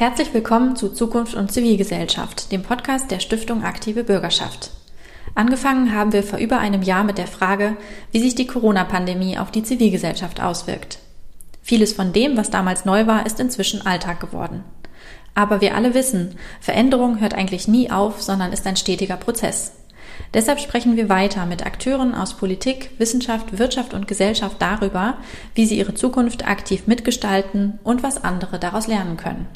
Herzlich willkommen zu Zukunft und Zivilgesellschaft, dem Podcast der Stiftung Aktive Bürgerschaft. Angefangen haben wir vor über einem Jahr mit der Frage, wie sich die Corona-Pandemie auf die Zivilgesellschaft auswirkt. Vieles von dem, was damals neu war, ist inzwischen Alltag geworden. Aber wir alle wissen, Veränderung hört eigentlich nie auf, sondern ist ein stetiger Prozess. Deshalb sprechen wir weiter mit Akteuren aus Politik, Wissenschaft, Wirtschaft und Gesellschaft darüber, wie sie ihre Zukunft aktiv mitgestalten und was andere daraus lernen können.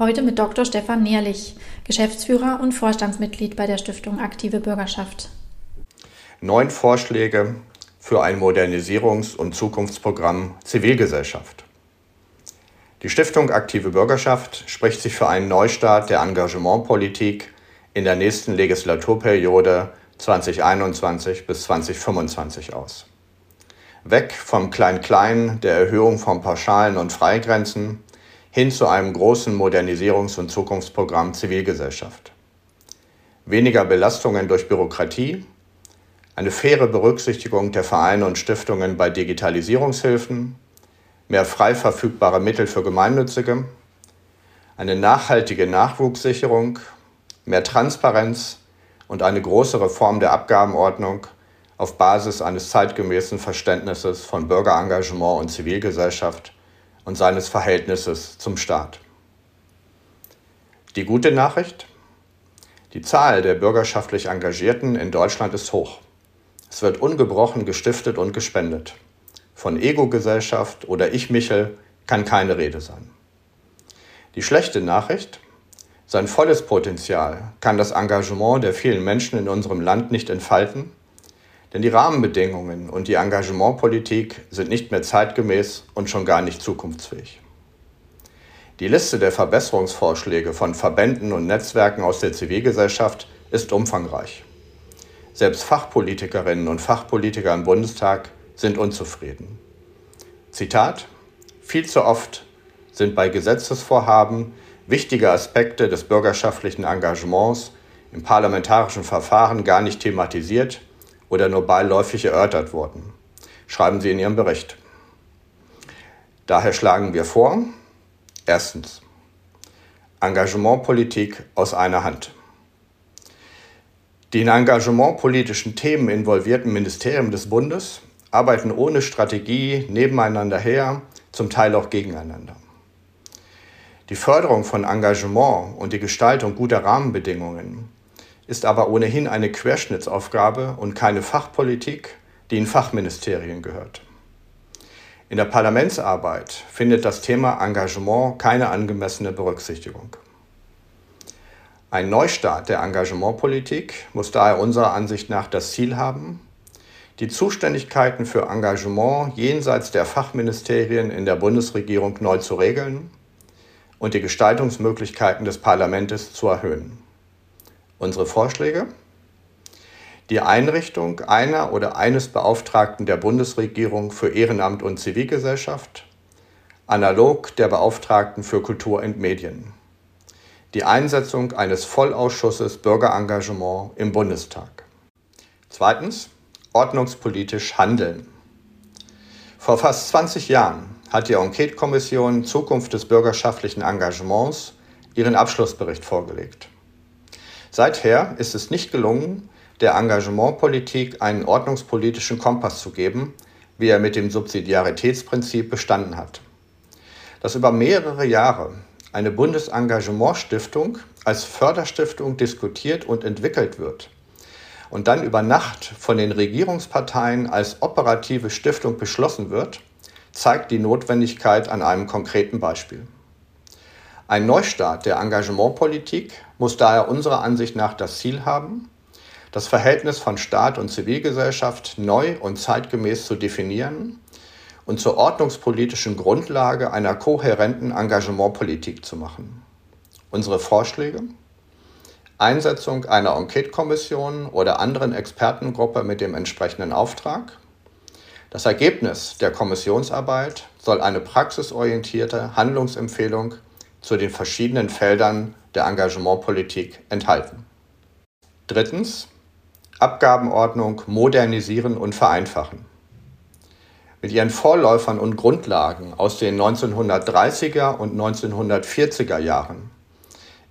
Heute mit Dr. Stefan Nährlich, Geschäftsführer und Vorstandsmitglied bei der Stiftung Aktive Bürgerschaft. Neun Vorschläge für ein Modernisierungs- und Zukunftsprogramm Zivilgesellschaft. Die Stiftung Aktive Bürgerschaft spricht sich für einen Neustart der Engagementpolitik in der nächsten Legislaturperiode 2021 bis 2025 aus. Weg vom Klein-Klein der Erhöhung von Pauschalen und Freigrenzen hin zu einem großen Modernisierungs- und Zukunftsprogramm Zivilgesellschaft. Weniger Belastungen durch Bürokratie, eine faire Berücksichtigung der Vereine und Stiftungen bei Digitalisierungshilfen, mehr frei verfügbare Mittel für Gemeinnützige, eine nachhaltige Nachwuchssicherung, mehr Transparenz und eine große Reform der Abgabenordnung auf Basis eines zeitgemäßen Verständnisses von Bürgerengagement und Zivilgesellschaft und seines Verhältnisses zum Staat. Die gute Nachricht? Die Zahl der bürgerschaftlich Engagierten in Deutschland ist hoch. Es wird ungebrochen gestiftet und gespendet. Von Ego-Gesellschaft oder Ich-Michel kann keine Rede sein. Die schlechte Nachricht? Sein volles Potenzial kann das Engagement der vielen Menschen in unserem Land nicht entfalten, denn die Rahmenbedingungen und die Engagementpolitik sind nicht mehr zeitgemäß und schon gar nicht zukunftsfähig. Die Liste der Verbesserungsvorschläge von Verbänden und Netzwerken aus der Zivilgesellschaft ist umfangreich. Selbst Fachpolitikerinnen und Fachpolitiker im Bundestag sind unzufrieden. Zitat Viel zu oft sind bei Gesetzesvorhaben wichtige Aspekte des bürgerschaftlichen Engagements im parlamentarischen Verfahren gar nicht thematisiert oder nur beiläufig erörtert wurden, schreiben Sie in Ihrem Bericht. Daher schlagen wir vor, erstens, Engagementpolitik aus einer Hand. Die in engagementpolitischen Themen involvierten Ministerien des Bundes arbeiten ohne Strategie nebeneinander her, zum Teil auch gegeneinander. Die Förderung von Engagement und die Gestaltung guter Rahmenbedingungen ist aber ohnehin eine Querschnittsaufgabe und keine Fachpolitik, die in Fachministerien gehört. In der Parlamentsarbeit findet das Thema Engagement keine angemessene Berücksichtigung. Ein Neustart der Engagementpolitik muss daher unserer Ansicht nach das Ziel haben, die Zuständigkeiten für Engagement jenseits der Fachministerien in der Bundesregierung neu zu regeln und die Gestaltungsmöglichkeiten des Parlaments zu erhöhen. Unsere Vorschläge? Die Einrichtung einer oder eines Beauftragten der Bundesregierung für Ehrenamt und Zivilgesellschaft, analog der Beauftragten für Kultur und Medien. Die Einsetzung eines Vollausschusses Bürgerengagement im Bundestag. Zweitens, ordnungspolitisch handeln. Vor fast 20 Jahren hat die Enquete-Kommission Zukunft des bürgerschaftlichen Engagements ihren Abschlussbericht vorgelegt. Seither ist es nicht gelungen, der Engagementpolitik einen ordnungspolitischen Kompass zu geben, wie er mit dem Subsidiaritätsprinzip bestanden hat. Dass über mehrere Jahre eine Bundesengagementstiftung als Förderstiftung diskutiert und entwickelt wird und dann über Nacht von den Regierungsparteien als operative Stiftung beschlossen wird, zeigt die Notwendigkeit an einem konkreten Beispiel. Ein Neustart der Engagementpolitik muss daher unserer Ansicht nach das Ziel haben, das Verhältnis von Staat und Zivilgesellschaft neu und zeitgemäß zu definieren und zur ordnungspolitischen Grundlage einer kohärenten Engagementpolitik zu machen. Unsere Vorschläge? Einsetzung einer Enquete-Kommission oder anderen Expertengruppe mit dem entsprechenden Auftrag. Das Ergebnis der Kommissionsarbeit soll eine praxisorientierte Handlungsempfehlung zu den verschiedenen Feldern der Engagementpolitik enthalten. Drittens. Abgabenordnung modernisieren und vereinfachen. Mit ihren Vorläufern und Grundlagen aus den 1930er und 1940er Jahren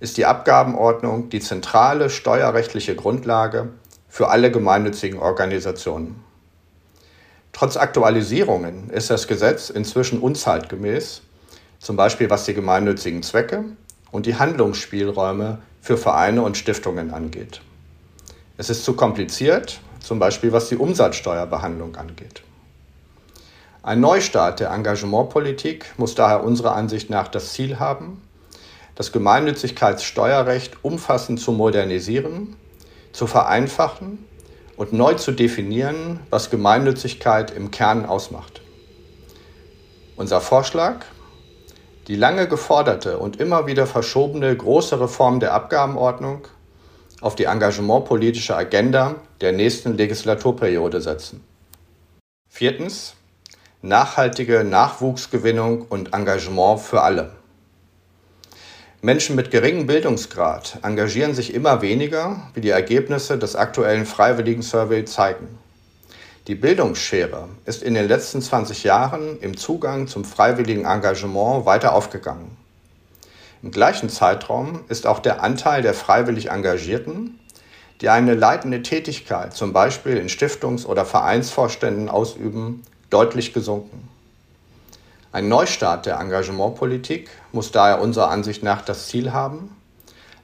ist die Abgabenordnung die zentrale steuerrechtliche Grundlage für alle gemeinnützigen Organisationen. Trotz Aktualisierungen ist das Gesetz inzwischen unzeitgemäß, zum Beispiel was die gemeinnützigen Zwecke und die Handlungsspielräume für Vereine und Stiftungen angeht. Es ist zu kompliziert, zum Beispiel was die Umsatzsteuerbehandlung angeht. Ein Neustart der Engagementpolitik muss daher unserer Ansicht nach das Ziel haben, das Gemeinnützigkeitssteuerrecht umfassend zu modernisieren, zu vereinfachen und neu zu definieren, was Gemeinnützigkeit im Kern ausmacht. Unser Vorschlag, die lange geforderte und immer wieder verschobene große Reform der Abgabenordnung auf die engagementpolitische Agenda der nächsten Legislaturperiode setzen. Viertens. Nachhaltige Nachwuchsgewinnung und Engagement für alle. Menschen mit geringem Bildungsgrad engagieren sich immer weniger, wie die Ergebnisse des aktuellen Freiwilligen Survey zeigen. Die Bildungsschere ist in den letzten 20 Jahren im Zugang zum freiwilligen Engagement weiter aufgegangen. Im gleichen Zeitraum ist auch der Anteil der freiwillig Engagierten, die eine leitende Tätigkeit zum Beispiel in Stiftungs- oder Vereinsvorständen ausüben, deutlich gesunken. Ein Neustart der Engagementpolitik muss daher unserer Ansicht nach das Ziel haben,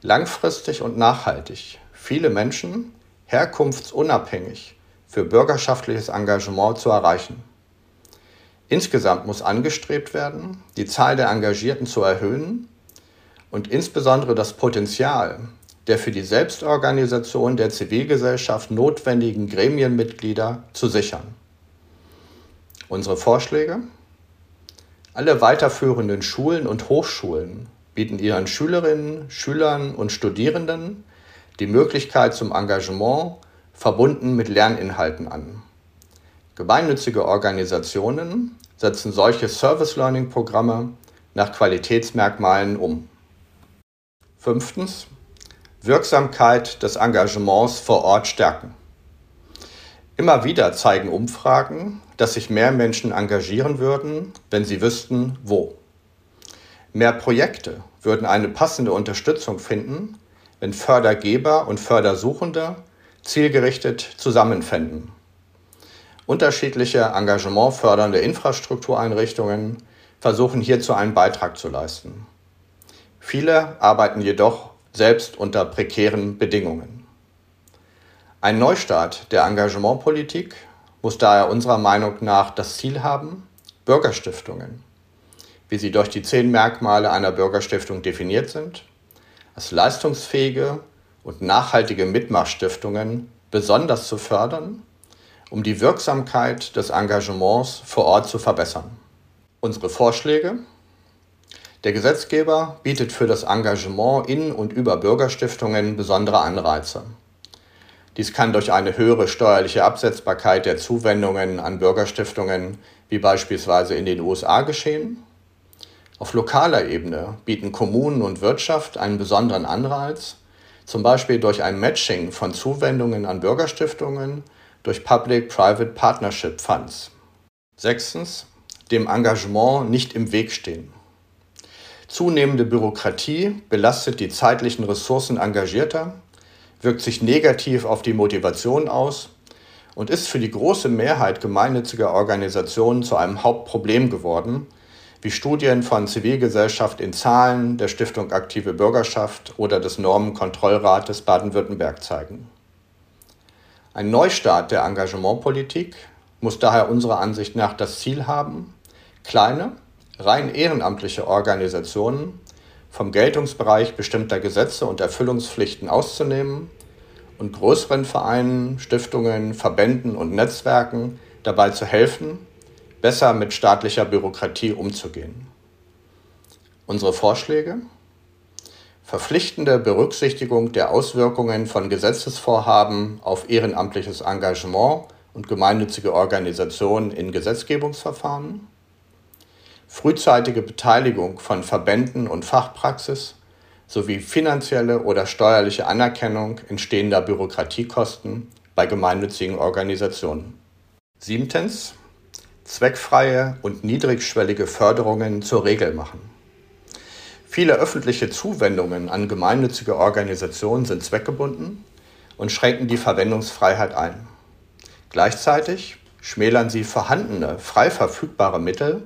langfristig und nachhaltig viele Menschen herkunftsunabhängig für bürgerschaftliches Engagement zu erreichen. Insgesamt muss angestrebt werden, die Zahl der Engagierten zu erhöhen und insbesondere das Potenzial der für die Selbstorganisation der Zivilgesellschaft notwendigen Gremienmitglieder zu sichern. Unsere Vorschläge? Alle weiterführenden Schulen und Hochschulen bieten ihren Schülerinnen, Schülern und Studierenden die Möglichkeit zum Engagement verbunden mit Lerninhalten an. Gemeinnützige Organisationen setzen solche Service-Learning-Programme nach Qualitätsmerkmalen um. Fünftens. Wirksamkeit des Engagements vor Ort stärken. Immer wieder zeigen Umfragen, dass sich mehr Menschen engagieren würden, wenn sie wüssten, wo. Mehr Projekte würden eine passende Unterstützung finden, wenn Fördergeber und Fördersuchende zielgerichtet zusammenfinden. Unterschiedliche engagementfördernde Infrastruktureinrichtungen versuchen hierzu einen Beitrag zu leisten. Viele arbeiten jedoch selbst unter prekären Bedingungen. Ein Neustart der Engagementpolitik muss daher unserer Meinung nach das Ziel haben, Bürgerstiftungen, wie sie durch die zehn Merkmale einer Bürgerstiftung definiert sind, als leistungsfähige und nachhaltige Mitmachstiftungen besonders zu fördern, um die Wirksamkeit des Engagements vor Ort zu verbessern. Unsere Vorschläge der Gesetzgeber bietet für das Engagement in und über Bürgerstiftungen besondere Anreize. Dies kann durch eine höhere steuerliche Absetzbarkeit der Zuwendungen an Bürgerstiftungen wie beispielsweise in den USA geschehen. Auf lokaler Ebene bieten Kommunen und Wirtschaft einen besonderen Anreiz, zum Beispiel durch ein Matching von Zuwendungen an Bürgerstiftungen durch Public-Private Partnership Funds. Sechstens, dem Engagement nicht im Weg stehen. Zunehmende Bürokratie belastet die zeitlichen Ressourcen Engagierter, wirkt sich negativ auf die Motivation aus und ist für die große Mehrheit gemeinnütziger Organisationen zu einem Hauptproblem geworden, wie Studien von Zivilgesellschaft in Zahlen der Stiftung Aktive Bürgerschaft oder des Normenkontrollrates Baden-Württemberg zeigen. Ein Neustart der Engagementpolitik muss daher unserer Ansicht nach das Ziel haben, kleine, rein ehrenamtliche Organisationen vom Geltungsbereich bestimmter Gesetze und Erfüllungspflichten auszunehmen und größeren Vereinen, Stiftungen, Verbänden und Netzwerken dabei zu helfen, besser mit staatlicher Bürokratie umzugehen. Unsere Vorschläge? Verpflichtende Berücksichtigung der Auswirkungen von Gesetzesvorhaben auf ehrenamtliches Engagement und gemeinnützige Organisationen in Gesetzgebungsverfahren, frühzeitige Beteiligung von Verbänden und Fachpraxis sowie finanzielle oder steuerliche Anerkennung entstehender Bürokratiekosten bei gemeinnützigen Organisationen. Siebtens zweckfreie und niedrigschwellige Förderungen zur Regel machen. Viele öffentliche Zuwendungen an gemeinnützige Organisationen sind zweckgebunden und schränken die Verwendungsfreiheit ein. Gleichzeitig schmälern sie vorhandene, frei verfügbare Mittel,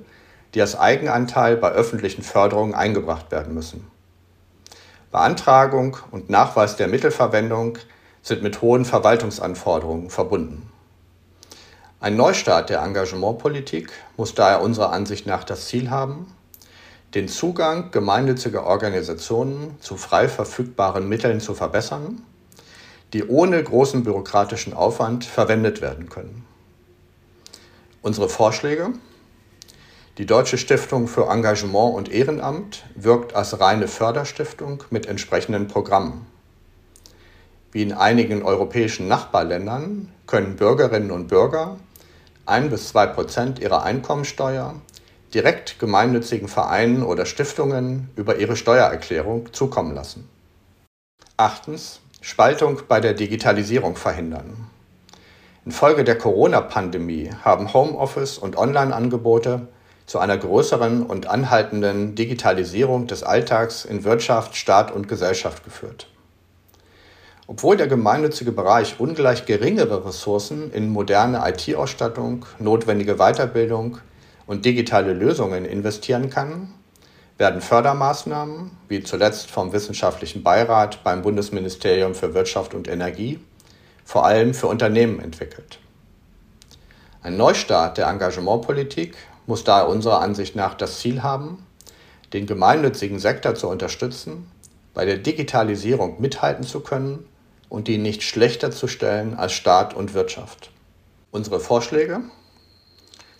die als Eigenanteil bei öffentlichen Förderungen eingebracht werden müssen. Beantragung und Nachweis der Mittelverwendung sind mit hohen Verwaltungsanforderungen verbunden. Ein Neustart der Engagementpolitik muss daher unserer Ansicht nach das Ziel haben, den Zugang gemeinnütziger Organisationen zu frei verfügbaren Mitteln zu verbessern, die ohne großen bürokratischen Aufwand verwendet werden können. Unsere Vorschläge? Die Deutsche Stiftung für Engagement und Ehrenamt wirkt als reine Förderstiftung mit entsprechenden Programmen. Wie in einigen europäischen Nachbarländern können Bürgerinnen und Bürger ein bis zwei Prozent ihrer Einkommensteuer direkt gemeinnützigen Vereinen oder Stiftungen über ihre Steuererklärung zukommen lassen. Achtens. Spaltung bei der Digitalisierung verhindern. Infolge der Corona-Pandemie haben Homeoffice und Online-Angebote zu einer größeren und anhaltenden Digitalisierung des Alltags in Wirtschaft, Staat und Gesellschaft geführt. Obwohl der gemeinnützige Bereich ungleich geringere Ressourcen in moderne IT-Ausstattung, notwendige Weiterbildung und digitale Lösungen investieren kann, werden Fördermaßnahmen, wie zuletzt vom Wissenschaftlichen Beirat beim Bundesministerium für Wirtschaft und Energie, vor allem für Unternehmen entwickelt. Ein Neustart der Engagementpolitik muss daher unserer Ansicht nach das Ziel haben, den gemeinnützigen Sektor zu unterstützen, bei der Digitalisierung mithalten zu können und die nicht schlechter zu stellen als Staat und Wirtschaft. Unsere Vorschläge?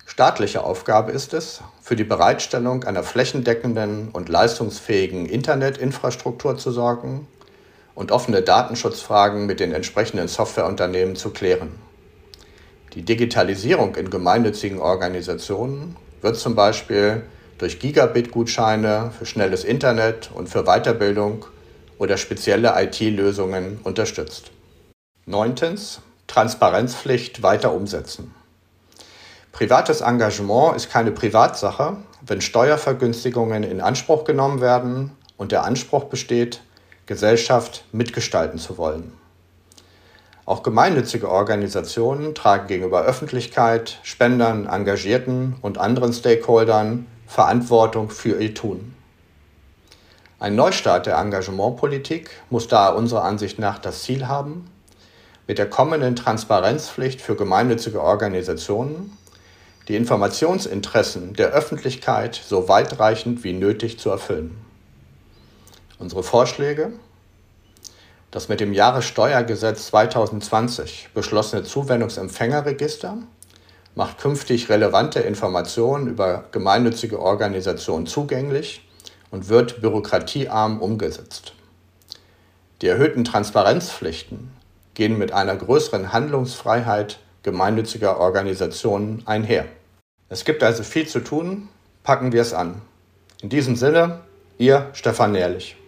Staatliche Aufgabe ist es, für die Bereitstellung einer flächendeckenden und leistungsfähigen Internetinfrastruktur zu sorgen und offene Datenschutzfragen mit den entsprechenden Softwareunternehmen zu klären. Die Digitalisierung in gemeinnützigen Organisationen wird zum Beispiel durch Gigabit-Gutscheine für schnelles Internet und für Weiterbildung oder spezielle IT-Lösungen unterstützt. Neuntens. Transparenzpflicht weiter umsetzen. Privates Engagement ist keine Privatsache, wenn Steuervergünstigungen in Anspruch genommen werden und der Anspruch besteht, Gesellschaft mitgestalten zu wollen. Auch gemeinnützige Organisationen tragen gegenüber Öffentlichkeit, Spendern, Engagierten und anderen Stakeholdern Verantwortung für ihr Tun. Ein Neustart der Engagementpolitik muss daher unserer Ansicht nach das Ziel haben, mit der kommenden Transparenzpflicht für gemeinnützige Organisationen die Informationsinteressen der Öffentlichkeit so weitreichend wie nötig zu erfüllen. Unsere Vorschläge das mit dem Jahressteuergesetz 2020 beschlossene Zuwendungsempfängerregister macht künftig relevante Informationen über gemeinnützige Organisationen zugänglich und wird bürokratiearm umgesetzt. Die erhöhten Transparenzpflichten gehen mit einer größeren Handlungsfreiheit gemeinnütziger Organisationen einher. Es gibt also viel zu tun, packen wir es an. In diesem Sinne, Ihr Stefan Nährlich.